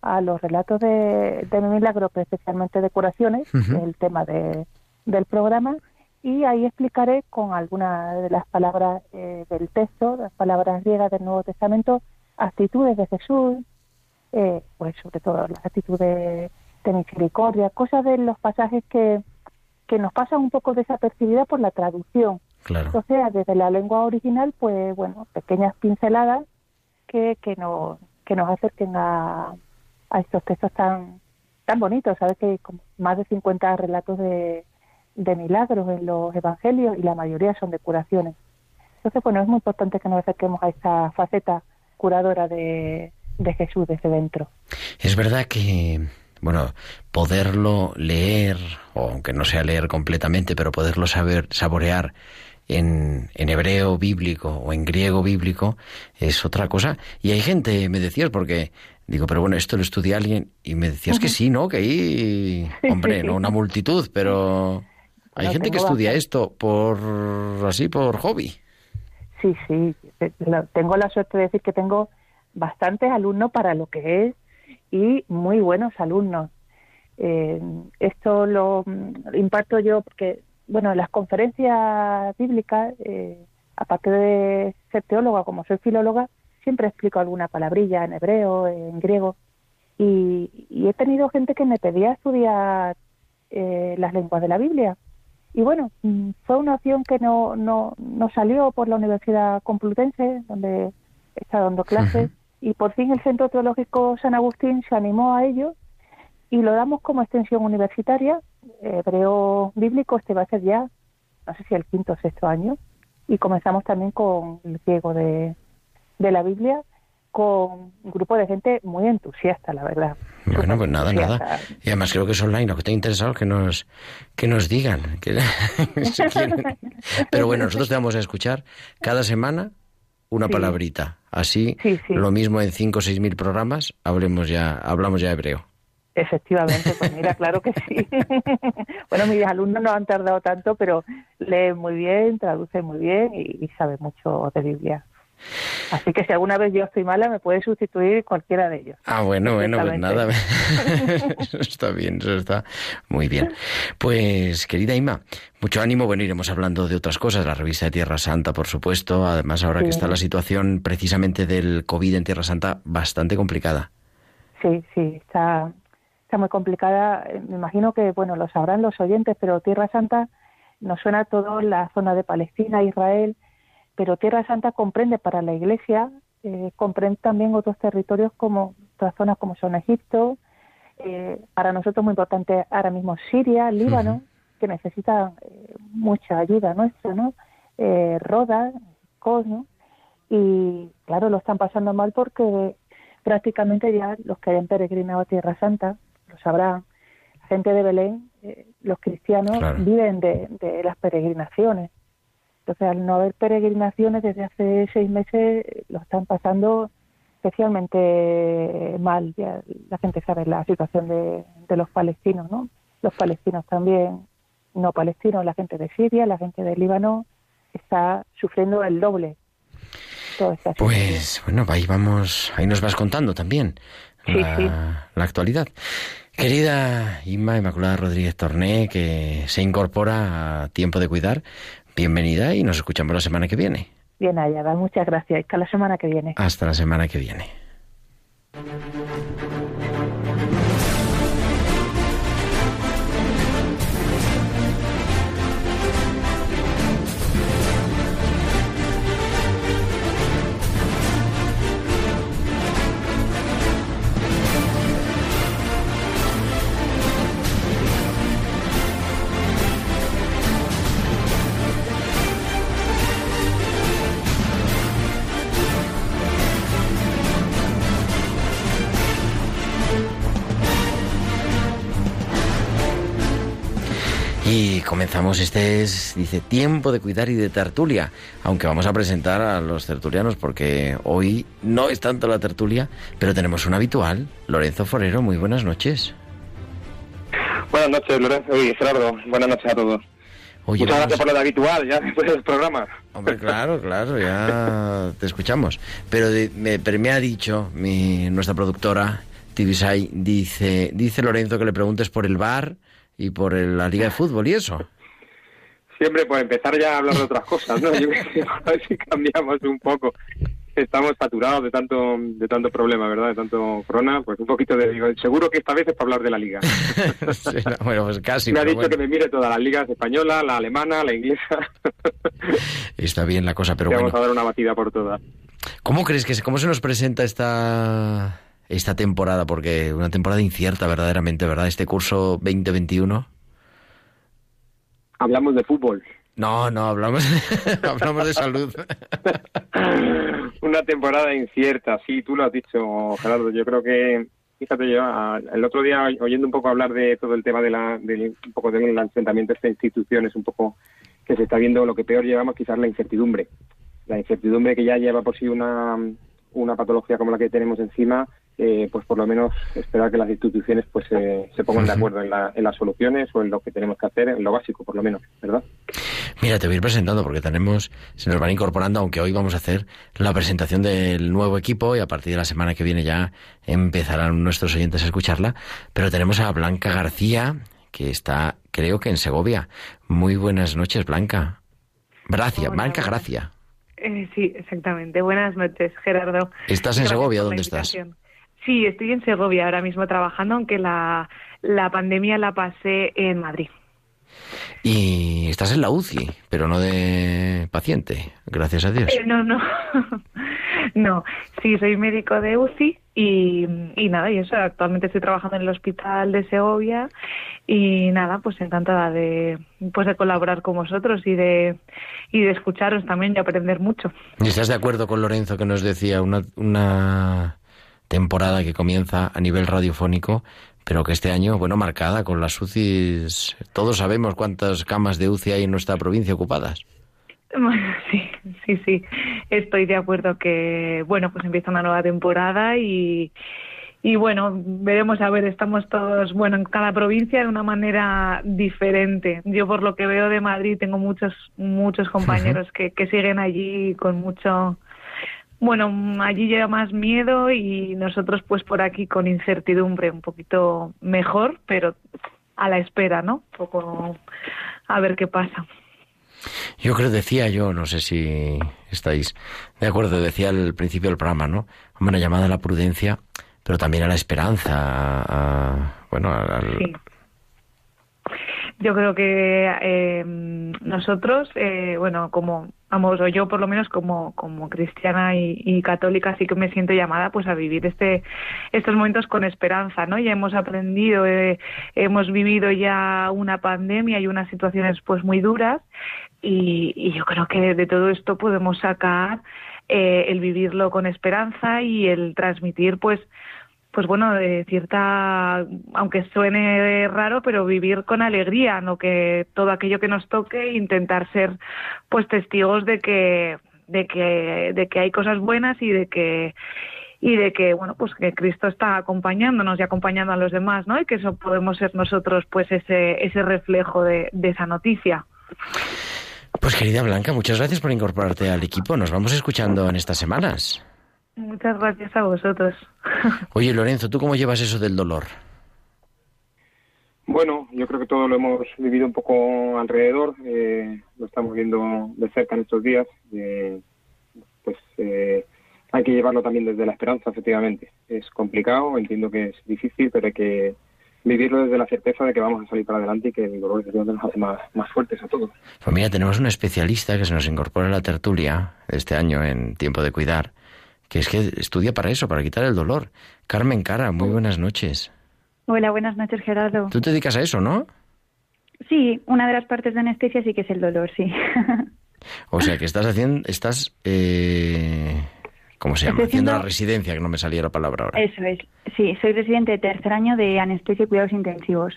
a los relatos de, de milagros, pero especialmente de curaciones, el tema de, del programa, y ahí explicaré con algunas de las palabras eh, del texto, las palabras griegas del Nuevo Testamento, actitudes de Jesús, eh, pues sobre todo las actitudes de misericordia, cosas de los pasajes que, que nos pasan un poco desapercibidas por la traducción. Claro. O sea, desde la lengua original, pues bueno, pequeñas pinceladas que, que, nos, que nos acerquen a, a estos textos tan, tan bonitos. Sabes que hay más de 50 relatos de, de milagros en los evangelios y la mayoría son de curaciones. Entonces, bueno, es muy importante que nos acerquemos a esa faceta curadora de, de Jesús desde dentro. Es verdad que, bueno, poderlo leer, o aunque no sea leer completamente, pero poderlo saber, saborear en, en, hebreo bíblico o en griego bíblico es otra cosa. Y hay gente, me decías, porque digo, pero bueno, esto lo estudia alguien, y me decías que sí, ¿no? Que hay, hombre, no una multitud, pero hay gente que estudia esto por así, por hobby. Sí, sí, tengo la suerte de decir que tengo bastantes alumnos para lo que es y muy buenos alumnos. Eh, esto lo, imparto yo porque, bueno, en las conferencias bíblicas, eh, aparte de ser teóloga, como soy filóloga, siempre explico alguna palabrilla en hebreo, en griego, y, he tenido gente que me pedía estudiar eh, las lenguas de la Biblia. Y bueno, mm, fue una opción que no, no, no salió por la Universidad Complutense, donde está dando clases, y por fin el Centro Teológico San Agustín se animó a ello y lo damos como extensión universitaria, hebreo bíblico, este va a ser ya, no sé si el quinto o sexto año, y comenzamos también con el griego de, de la Biblia, con un grupo de gente muy entusiasta, la verdad. Bueno, pues nada, nada. Y además creo que es online, lo que esté interesado que nos, que nos digan. Que, (laughs) (laughs) Pero bueno, nosotros te vamos a escuchar cada semana una palabrita. Así, lo mismo en cinco o seis mil programas, hablemos ya, hablamos ya hebreo. Efectivamente, pues mira, claro que sí. (laughs) bueno, mis alumnos no han tardado tanto, pero leen muy bien, traducen muy bien y, y saben mucho de Biblia. Así que si alguna vez yo estoy mala, me puede sustituir cualquiera de ellos. Ah, bueno, bueno, pues nada. (laughs) (laughs) eso está bien, eso está muy bien. Pues, querida Ima, mucho ánimo. Bueno, iremos hablando de otras cosas, la revista de Tierra Santa, por supuesto. Además, ahora que está la situación precisamente del COVID en Tierra Santa bastante complicada. Sí, sí, está, está muy complicada. Me imagino que, bueno, lo sabrán los oyentes, pero Tierra Santa nos suena todo la zona de Palestina, Israel pero Tierra Santa comprende para la Iglesia, eh, comprende también otros territorios como otras zonas como son Egipto, eh, para nosotros muy importante ahora mismo Siria, Líbano, que necesita eh, mucha ayuda nuestra, ¿no? Roda, Cos, Y claro, lo están pasando mal porque prácticamente ya los que hayan peregrinado a Tierra Santa, lo sabrán, la gente de Belén, los cristianos viven de las peregrinaciones entonces, al no haber peregrinaciones desde hace seis meses, lo están pasando especialmente mal. Ya la gente sabe la situación de, los palestinos, ¿no? Los palestinos también, no palestinos, la gente de Siria, la gente de Líbano, está sufriendo el doble. Pues bueno, ahí vamos, ahí nos vas contando también la, la actualidad. Querida Inma Inmaculada Rodríguez Torné, que se incorpora a Tiempo de Cuidar, bienvenida y nos escuchamos la semana que viene. Bien, Ayada, muchas gracias. Hasta la semana que viene. Hasta la semana que viene. Y comenzamos, este es, dice, tiempo de cuidar y de tertulia, aunque vamos a presentar a los tertulianos porque hoy no es tanto la tertulia, pero tenemos un habitual, Lorenzo Forero, muy buenas noches. Buenas noches, Lorenzo y Gerardo, buenas noches a todos. Muchas gracias por lo de habitual, ya después del programa. Hombre, claro, claro, ya te escuchamos. Pero, me, me ha dicho mi, nuestra productora, Tibisay, dice, dice Lorenzo que le preguntes por el bar y por la Liga de Fútbol y eso. Siempre, pues empezar ya a hablar de otras cosas, ¿no? Yo creo que a ver si cambiamos un poco. Estamos saturados de tanto de tanto problema, ¿verdad? De tanto corona, pues un poquito de... Digo, seguro que esta vez es para hablar de la Liga. (laughs) bueno, pues casi. Me ha dicho que me mire todas las ligas española, la alemana, la inglesa. (laughs) Está bien la cosa, pero Vamos a dar una batida por todas. ¿Cómo crees que se, cómo se nos presenta esta esta temporada? Porque una temporada incierta verdaderamente, ¿verdad? Este curso 2021. Hablamos de fútbol. No, no, hablamos, (laughs) hablamos de salud. (laughs) Una temporada incierta, sí, tú lo has dicho, Gerardo. Yo creo que, fíjate yo, el otro día oyendo un poco hablar de todo el tema de la, de, un poco del enfrentamiento de estas instituciones, un poco que se está viendo lo que peor llevamos, quizás la incertidumbre. La incertidumbre que ya lleva por sí una, una patología como la que tenemos encima, eh, pues por lo menos esperar que las instituciones pues se pongan de acuerdo en, en, las soluciones o en lo que tenemos que hacer, en lo básico por lo menos, ¿verdad? Mira, te voy a ir presentando porque tenemos, se nos van incorporando, aunque hoy vamos a hacer la presentación del nuevo equipo y a partir de la semana que viene ya empezarán nuestros oyentes a escucharla, pero tenemos a Blanca García, que está, creo que en Segovia. Muy buenas noches, Blanca. Gracias, Blanca Gracia. Eh, sí, exactamente. Buenas noches, Gerardo. ¿Estás en Segovia? ¿Dónde estás? Sí, estoy en Segovia ahora mismo trabajando, aunque la, la pandemia la pasé en Madrid. Y estás en la UCI, pero no de paciente, gracias a Dios. Eh, no, no. (laughs) no, sí, soy médico de UCI y, y, nada, y eso, actualmente estoy trabajando en el hospital de Segovia y nada, pues encantada de, pues de colaborar con vosotros y de, y de escucharos también y aprender mucho. ¿Y estás de acuerdo con Lorenzo que nos decía una, una temporada que comienza a nivel radiofónico, pero que este año, bueno, marcada con las UCIs, todos sabemos cuántas camas de UCI hay en nuestra provincia ocupadas. Bueno, (laughs) sí, sí, sí, estoy de acuerdo que, bueno, pues empieza una nueva temporada y, y bueno, veremos a ver, estamos todos, bueno, en cada provincia de una manera diferente. Yo por lo que veo de Madrid tengo muchos, muchos compañeros que, que siguen allí con mucho, bueno, allí lleva más miedo y nosotros pues por aquí con incertidumbre, un poquito mejor, pero a la espera, ¿no? Un poco a ver qué pasa. Yo creo, decía yo, no sé si estáis de acuerdo, decía al principio del programa, ¿no? Una llamada a la prudencia, pero también a la esperanza, bueno, al, yo creo que eh, nosotros, eh, bueno, como vamos, o yo por lo menos como, como cristiana y, católica sí que me siento llamada pues a vivir este estos momentos con esperanza, ¿no? Ya hemos aprendido, eh, hemos vivido ya una pandemia y unas situaciones pues muy duras y, y yo creo que de todo esto podemos sacar eh, el vivirlo con esperanza y el transmitir pues pues bueno, de cierta, aunque suene raro, pero vivir con alegría, no que todo aquello que nos toque, intentar ser pues testigos de que, de que, de que hay cosas buenas y de que y de que bueno pues que Cristo está acompañándonos y acompañando a los demás, ¿no? Y que eso podemos ser nosotros pues ese ese reflejo de, de esa noticia. Pues querida Blanca, muchas gracias por incorporarte al equipo. Nos vamos escuchando en estas semanas. Muchas gracias a vosotros. (laughs) Oye, Lorenzo, ¿tú cómo llevas eso del dolor? Bueno, yo creo que todo lo hemos vivido un poco alrededor, eh, lo estamos viendo de cerca en estos días. Eh, pues eh, hay que llevarlo también desde la esperanza, efectivamente. Es complicado, entiendo que es difícil, pero hay que vivirlo desde la certeza de que vamos a salir para adelante y que el dolor de nos hace más, más fuertes a todos. Pues mira, tenemos un especialista que se nos incorpora a la tertulia este año en Tiempo de Cuidar, que es que estudia para eso, para quitar el dolor. Carmen Cara, muy buenas noches. Hola, buenas noches, Gerardo. Tú te dedicas a eso, ¿no? Sí, una de las partes de anestesia sí que es el dolor, sí. (laughs) o sea, que estás haciendo, estás, eh, ¿cómo se llama? Haciendo la residencia, que no me saliera la palabra ahora. Eso es, sí, soy residente de tercer año de anestesia y cuidados intensivos.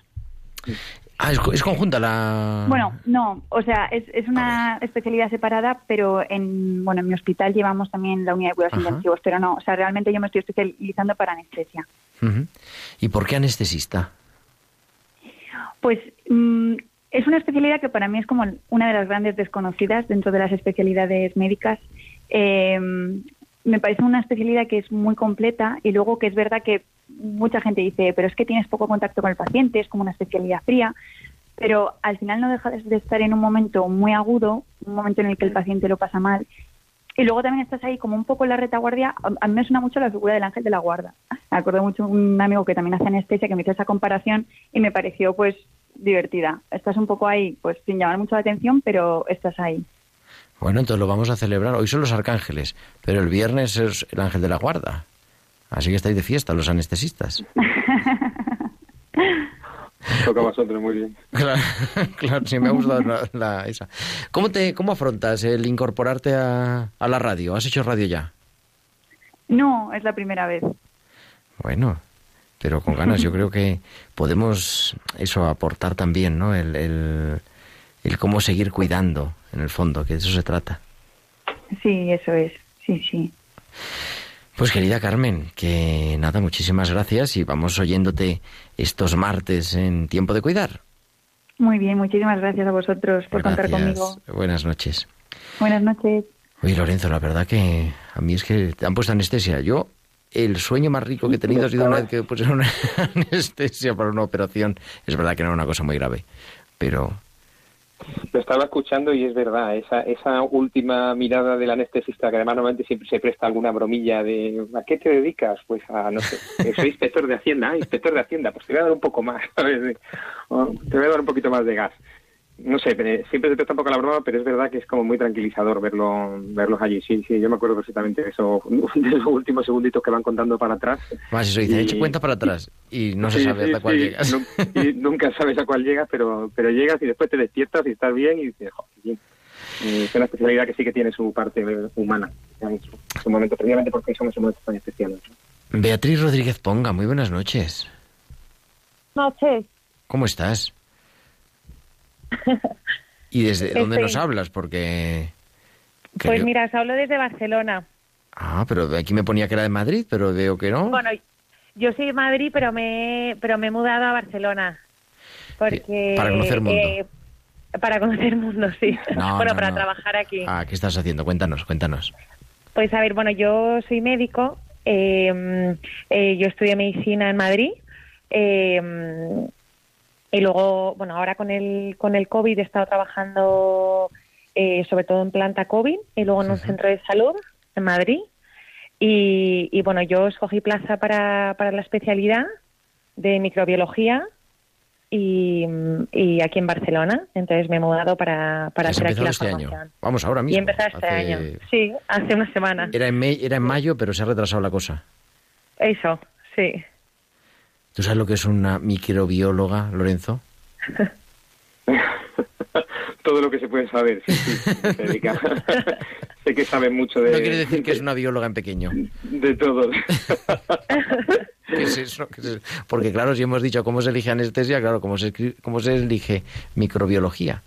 Ah, es, conjunta la. Bueno, no, o sea, es, es una especialidad separada, pero en bueno en mi hospital llevamos también la unidad de cuidados intensivos, pero no, o sea, realmente yo me estoy especializando para anestesia. ¿Y por qué anestesista? Pues mm, es una especialidad que para mí es como una de las grandes desconocidas dentro de las especialidades médicas. Eh, me parece una especialidad que es muy completa y luego que es verdad que mucha gente dice, pero es que tienes poco contacto con el paciente, es como una especialidad fría, pero al final no dejas de estar en un momento muy agudo, un momento en el que el paciente lo pasa mal. Y luego también estás ahí como un poco en la retaguardia. A mí me suena mucho la figura del ángel de la guarda. Me acuerdo mucho un amigo que también hace anestesia que me hizo esa comparación y me pareció pues divertida. Estás un poco ahí, pues sin llamar mucho la atención, pero estás ahí. Bueno, entonces lo vamos a celebrar. Hoy son los arcángeles, pero el viernes es el ángel de la guarda. Así que estáis de fiesta los anestesistas. (laughs) Toca vosotros, muy bien. Claro, (laughs) claro, sí, me ha gustado la, la- esa. ¿Cómo, te, ¿Cómo afrontas el incorporarte a, a la radio? ¿Has hecho radio ya? No, es la primera vez. Bueno, pero con ganas. Yo creo que podemos eso aportar también, ¿no? El, el, el cómo seguir cuidando, en el fondo, que de eso se trata. Sí, eso es. Sí, sí. Pues querida Carmen, que nada, muchísimas gracias y vamos oyéndote estos martes en Tiempo de Cuidar. Muy bien, muchísimas gracias a vosotros por contar conmigo. Buenas noches. Buenas noches. Oye, Lorenzo, la verdad que a mí es que te han puesto anestesia. Yo, el sueño más rico que he tenido ha sido una vez que pusieron una (laughs) anestesia para una operación. Es verdad que no era una cosa muy grave, pero Lo estaba escuchando y es verdad, esa, esa última mirada del anestesista, que además normalmente siempre se presta alguna bromilla de ¿a qué te dedicas? Pues a, no sé, (laughs) soy inspector de Hacienda, ah, inspector de Hacienda, pues te voy a dar un poco más, (laughs) ¿sabes? Te voy a dar un poquito más de gas. No sé, siempre se presta un poco la broma, pero es verdad que es como muy tranquilizador verlo, verlos allí. Sí, sí, yo me acuerdo perfectamente de, eso, (laughs) de los últimos segunditos que van contando para atrás. más eso dice, Y- eche cuenta para atrás y no se sabe sí, hasta cuál sí. llegas. (laughs) Y nunca sabes a cuál llegas, pero, pero llegas y después te despiertas y estás bien y dices, joder, bien. Eh, Es una especialidad que sí que tiene su parte humana, en su, su momento, precisamente porque somos un momento tan especial. Beatriz Rodríguez Ponga, muy buenas noches. noches. ¿Cómo estás? ¿Y desde (laughs) dónde nos hablas? Porque... Pues mira, os hablo desde Barcelona. Ah, pero aquí me ponía que era de Madrid, pero veo que no. Bueno, yo soy de Madrid, pero me, pero me he mudado a Barcelona. Porque, para conocer mundo. eh, para conocer el mundo, sí. No, (laughs) bueno, no, para no. trabajar aquí. Ah, ¿qué estás haciendo? Cuéntanos, cuéntanos. Pues a ver, bueno, yo soy médico, eh, eh, yo estudié medicina en Madrid eh, y luego, bueno, ahora con el, con el COVID he estado trabajando eh, sobre todo en planta COVID y luego en un centro de salud en Madrid. Y, y, bueno, yo escogí plaza para, para la especialidad de microbiología y, y aquí en Barcelona. Entonces me he mudado para, para ¿Has hacer aquí la este formación. año? Vamos, ahora Y mismo. he empezado este Hace- año. Sí, hace una semana. Era en, me- era en mayo, pero se ha retrasado la cosa. Eso, sí. ¿Tú sabes lo que es una microbióloga, Lorenzo? (laughs) Todo lo que se puede saber, sí, sí, se dedica. (laughs) sé que sabe mucho de, No quiere decir que es una bióloga en pequeño. de todo. (laughs) ¿Qué es eso? ¿Qué es eso? Porque claro, si hemos dicho cómo se elige anestesia, claro, cómo se, cómo se elige microbiología.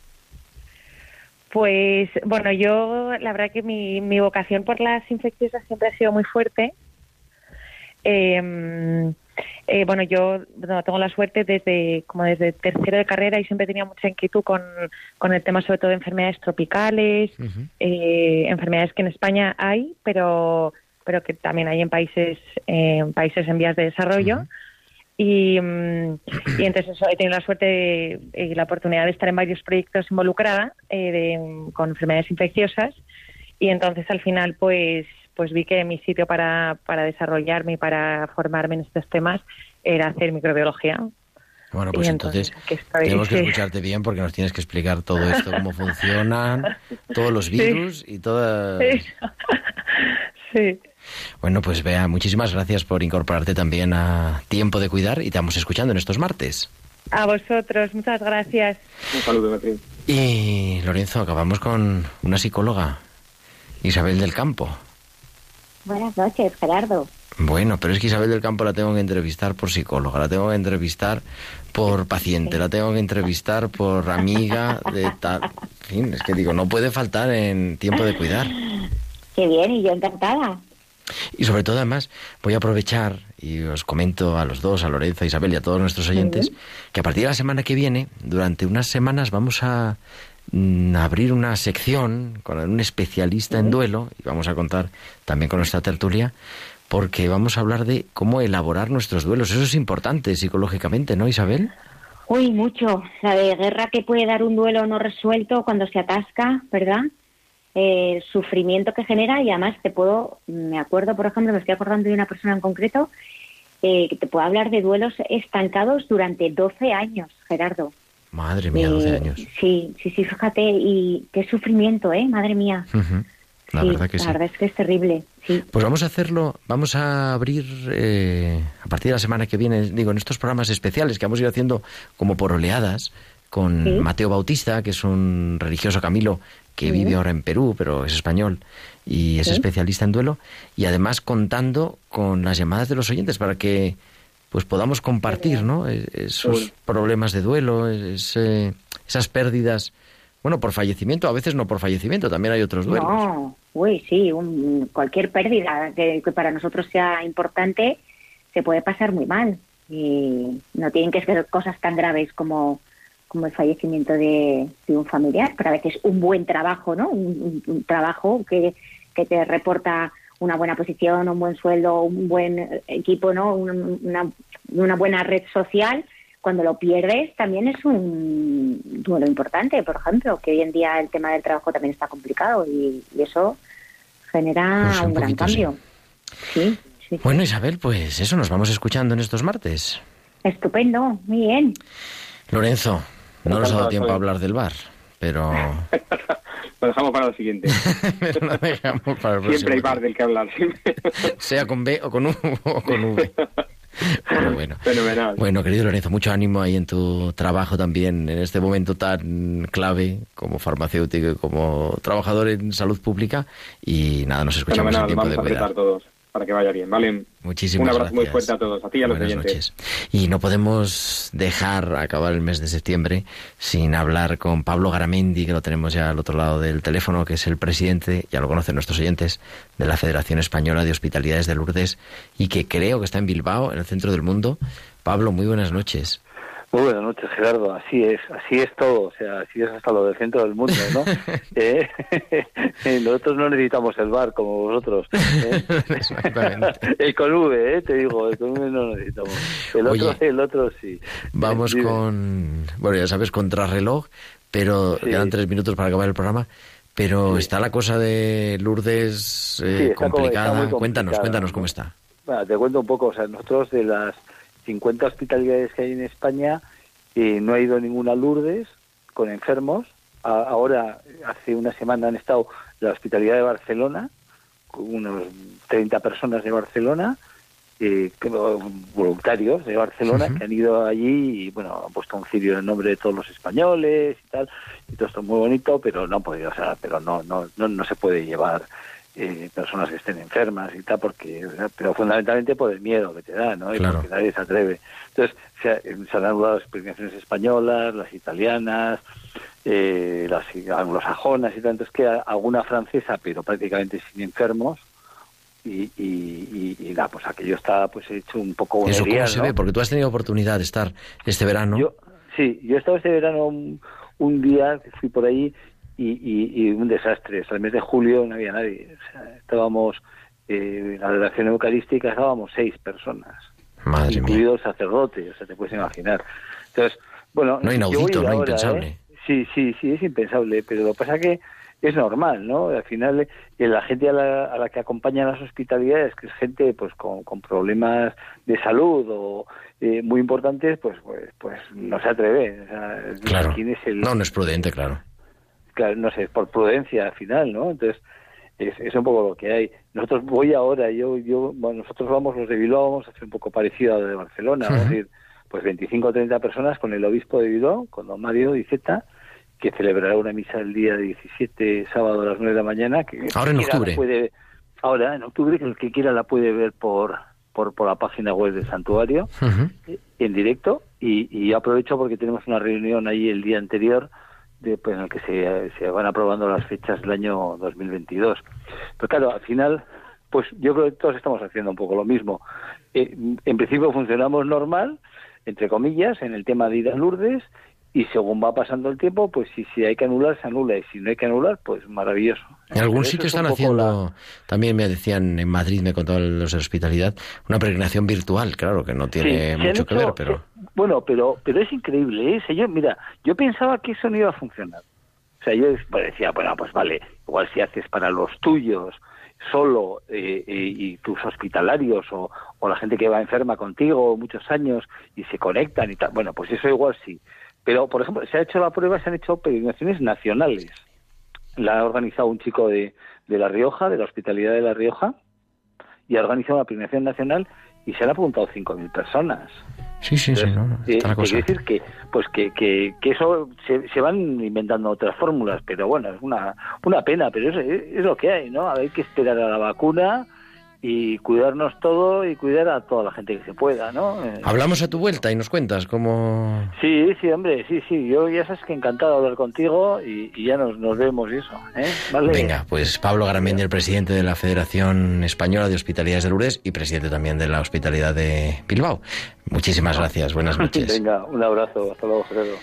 Pues bueno, yo la verdad que mi, mi vocación por las infecciosas siempre ha sido muy fuerte. Eh, eh, bueno, yo no, tengo la suerte desde como desde tercero de carrera y siempre tenía mucha inquietud con, con el tema sobre todo de enfermedades tropicales, eh, enfermedades que en España hay, pero pero que también hay en países eh, países en vías de desarrollo. Y, mm, y entonces eso, he tenido la suerte y la oportunidad de estar en varios proyectos involucrada eh, de- con enfermedades infecciosas. Y entonces al final pues pues vi que mi sitio para, para desarrollarme y para formarme en estos temas era hacer microbiología. Bueno, pues entonces, tenemos que escucharte bien porque nos tienes que explicar todo esto, cómo (laughs) funcionan, todos los virus y todas... Sí. Sí. Bueno, pues vea, muchísimas gracias por incorporarte también a Tiempo de Cuidar y te vamos escuchando en estos martes. A vosotros, muchas gracias. Un saludo, Beatriz. Y Lorenzo, acabamos con una psicóloga, Isabel del Campo. Buenas noches, Gerardo. Bueno, pero es que Isabel del Campo la tengo que entrevistar por psicóloga, la tengo que entrevistar por paciente, la tengo que entrevistar por amiga de tal. En fin, es que digo, no puede faltar en tiempo de cuidar. Qué bien, y yo encantada. Y sobre todo, además, voy a aprovechar y os comento a los dos, a Lorenzo, a Isabel y a todos nuestros oyentes, que a partir de la semana que viene, durante unas semanas, vamos a abrir una sección con un especialista en duelo y vamos a contar también con nuestra tertulia porque vamos a hablar de cómo elaborar nuestros duelos. Eso es importante psicológicamente, ¿no, Isabel? Uy, mucho. La de guerra que puede dar un duelo no resuelto cuando se atasca, ¿verdad? El sufrimiento que genera y además te puedo, me acuerdo, por ejemplo, me estoy acordando de una persona en concreto eh, que te puedo hablar de duelos estancados durante 12 años, Gerardo. Madre mía, 12 Eh, años. Sí, sí, sí, fíjate, y qué sufrimiento, ¿eh? Madre mía. La sí, verdad que la sí. verdad es que es terrible. Pues vamos a hacerlo, vamos a abrir eh, a partir de la semana que viene, digo, en estos programas especiales que a ir haciendo como por oleadas, con Mateo Bautista, que es un religioso Camilo que vive ahora en Perú, pero es español y es especialista en duelo, y además contando con las llamadas de los oyentes para que pues podamos compartir ¿no? E-, esos problemas de duelo, esas pérdidas, bueno, por fallecimiento, a veces no por fallecimiento, también hay otros duelos. No, uy, sí, cualquier pérdida que, para nosotros sea importante se puede pasar muy mal. Y no tienen que ser cosas tan graves como, como el fallecimiento de, un familiar, pero a veces un buen trabajo, ¿no? Un, trabajo que, que te reporta una buena posición, un buen sueldo, un buen equipo, ¿no? Una, una buena red social, cuando lo pierdes también es un duelo importante, por ejemplo, que hoy en día el tema del trabajo también está complicado y, eso genera pues un, gran cambio. Sí. Sí, Bueno, Isabel, pues eso nos vamos escuchando en estos martes. Estupendo, muy bien. Lorenzo, no nos ha dado tiempo a hablar del bar, pero... (laughs) lo dejamos para lo siguiente. (laughs) siempre hay bar del que hablar. sea con B o con U o con V. bueno. Bueno, querido Lorenzo, mucho ánimo ahí en tu trabajo también, en este momento tan clave como farmacéutico y como trabajador en salud pública. Y nada, nos escuchamos en tiempo de cuidar. todos para que vaya bien, ¿vale? Muchísimas Un abrazo muy fuerte a todos, a ti y a los Buenas Noches. Y no podemos dejar acabar el mes de septiembre sin hablar con Pablo Garamendi, que lo tenemos ya al otro lado del teléfono, que es el presidente, ya lo conocen nuestros oyentes, de la Federación Española de Hospitalidades de Lourdes y que creo que está en Bilbao, en el centro del mundo. Pablo, muy buenas noches. Muy buenas noches, Gerardo. Así es, así es todo. O sea, así es hasta lo del centro del mundo, ¿no? (laughs) Eh, (laughs) nosotros no necesitamos el bar como vosotros. ¿eh? (laughs) el con V, ¿eh? te digo, el con V no necesitamos. El otro, el otro sí. Vamos con, bueno, ya sabes, contrarreloj, pero quedan tres minutos para acabar el programa. Pero está la cosa de Lourdes eh, complicada. cuéntanos, cuéntanos cómo está. Bueno, te cuento un poco. O sea, nosotros de las 50 hospitalidades que hay en España, eh, no ha ido ninguna Lourdes con enfermos. ahora, hace una semana han estado la hospitalidad de Barcelona, con unos 30 personas de Barcelona, eh, voluntarios de Barcelona que han ido allí y bueno han puesto un cirio en nombre de todos los españoles y tal y todo esto es muy bonito pero no podido o sea pero no no no, no se puede llevar eh, personas que estén enfermas y tal, porque pero fundamentalmente por el miedo que te da, ¿no? Y porque nadie se atreve. Entonces, se, se han anulado las premiaciones españolas, las italianas, eh, las anglosajonas y tal, entonces queda alguna francesa, pero prácticamente sin enfermos, y, y, y, nada, pues aquello está pues hecho un poco ¿Eso cómo se ve? Porque tú has tenido oportunidad de estar este verano. Yo, sí, yo he estado este verano un, un día, fui por ahí y, un desastre. Hasta el mes de julio no había nadie. estábamos, eh, en la relación eucarística estábamos seis personas, incluidos sacerdotes, o sea, te puedes imaginar. Entonces, bueno, no inaudito, no impensable. ¿eh? Sí, sí, sí, es impensable, pero lo que pasa que es normal, ¿no? Al final, eh, la gente a la, a la que acompañan las hospitalidades, que es gente pues con, con problemas de salud o eh, muy importantes, pues, pues pues no se atreve. O sea, claro. No, no es prudente, claro no sé, por prudencia al final, ¿no? Entonces, es, es, un poco lo que hay. Nosotros voy ahora, yo, yo, bueno, nosotros vamos, los de Bilbao, vamos a hacer un poco parecido a lo de Barcelona, vamos a decir, pues 25 o 30 personas con el obispo de Bilbao, con don Mario Diceta, que celebrará una misa el día 17, sábado a las 9 de la mañana. Que ahora en octubre. Puede, ahora en octubre, que el que quiera la puede ver por, por, por la página web del santuario, en directo, y, y aprovecho porque tenemos una reunión ahí el día anterior pues, en el que se, se van aprobando las fechas del año 2022. Pero claro, al final, pues yo creo que todos estamos haciendo un poco lo mismo. Eh, en principio funcionamos normal, entre comillas, en el tema de ir a Lourdes y según va pasando el tiempo, pues si, si hay que anular, se anula, y si no hay que anular, pues maravilloso. En algún sitio están haciendo, también me decían en Madrid, me contaban los de hospitalidad, una peregrinación virtual, claro, que no tiene mucho que ver, pero... bueno, pero pero es increíble, ¿eh? Yo, mira, yo pensaba que eso no iba a funcionar. O sea, yo decía, bueno, pues vale, igual si haces para los tuyos, solo eh, eh, y tus hospitalarios o, o la gente que va enferma contigo muchos años y se conectan y tal, bueno, pues eso igual sí pero, por ejemplo, se ha hecho la prueba, se han hecho peregrinaciones nacionales. La ha organizado un chico de, de La Rioja, de la Hospitalidad de La Rioja, y ha organizado una premiación nacional y se han apuntado 5.000 personas. Sí, sí, sí, no, no, Eh, está la cosa. quiere decir que, pues que, que, que eso se, se van inventando otras fórmulas, pero bueno, es una, una pena, pero es, es lo que hay, ¿no? Hay que esperar a la vacuna y cuidarnos todo y cuidar a toda la gente que se pueda, ¿no? Eh, Hablamos a tu vuelta y nos cuentas cómo... Sí, sí, hombre, sí, sí. Yo ya sabes que encantado de hablar contigo y, y ya nos, nos vemos y eso, ¿eh? ¿Vale? Venga, pues Pablo Garamendi, el presidente de la Federación Española de Hospitalidades de Lourdes y presidente también de la Hospitalidad de Bilbao. Muchísimas gracias, buenas (laughs) noches. Venga, un abrazo. Hasta luego, Gerardo.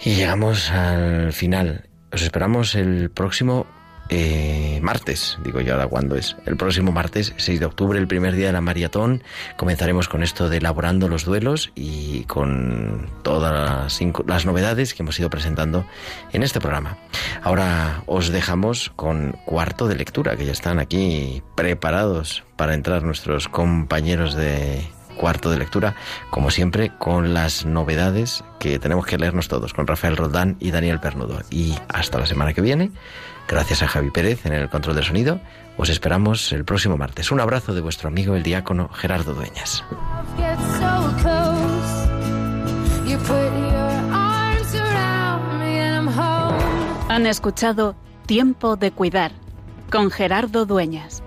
Y llegamos al final. Os esperamos el próximo eh, martes, digo yo ahora cuándo es. El próximo martes, 6 de octubre, el primer día de la maratón. Comenzaremos con esto de elaborando los duelos y con todas las, las novedades que hemos ido presentando en este programa. Ahora os dejamos con cuarto de lectura, que ya están aquí preparados para entrar nuestros compañeros de cuarto de lectura, como siempre, con las novedades que tenemos que leernos todos, con Rafael Roldán y Daniel Pernudo. Y hasta la semana que viene, gracias a Javi Pérez en el control del sonido, os esperamos el próximo martes. Un abrazo de vuestro amigo el diácono Gerardo Dueñas. Han escuchado Tiempo de Cuidar con Gerardo Dueñas.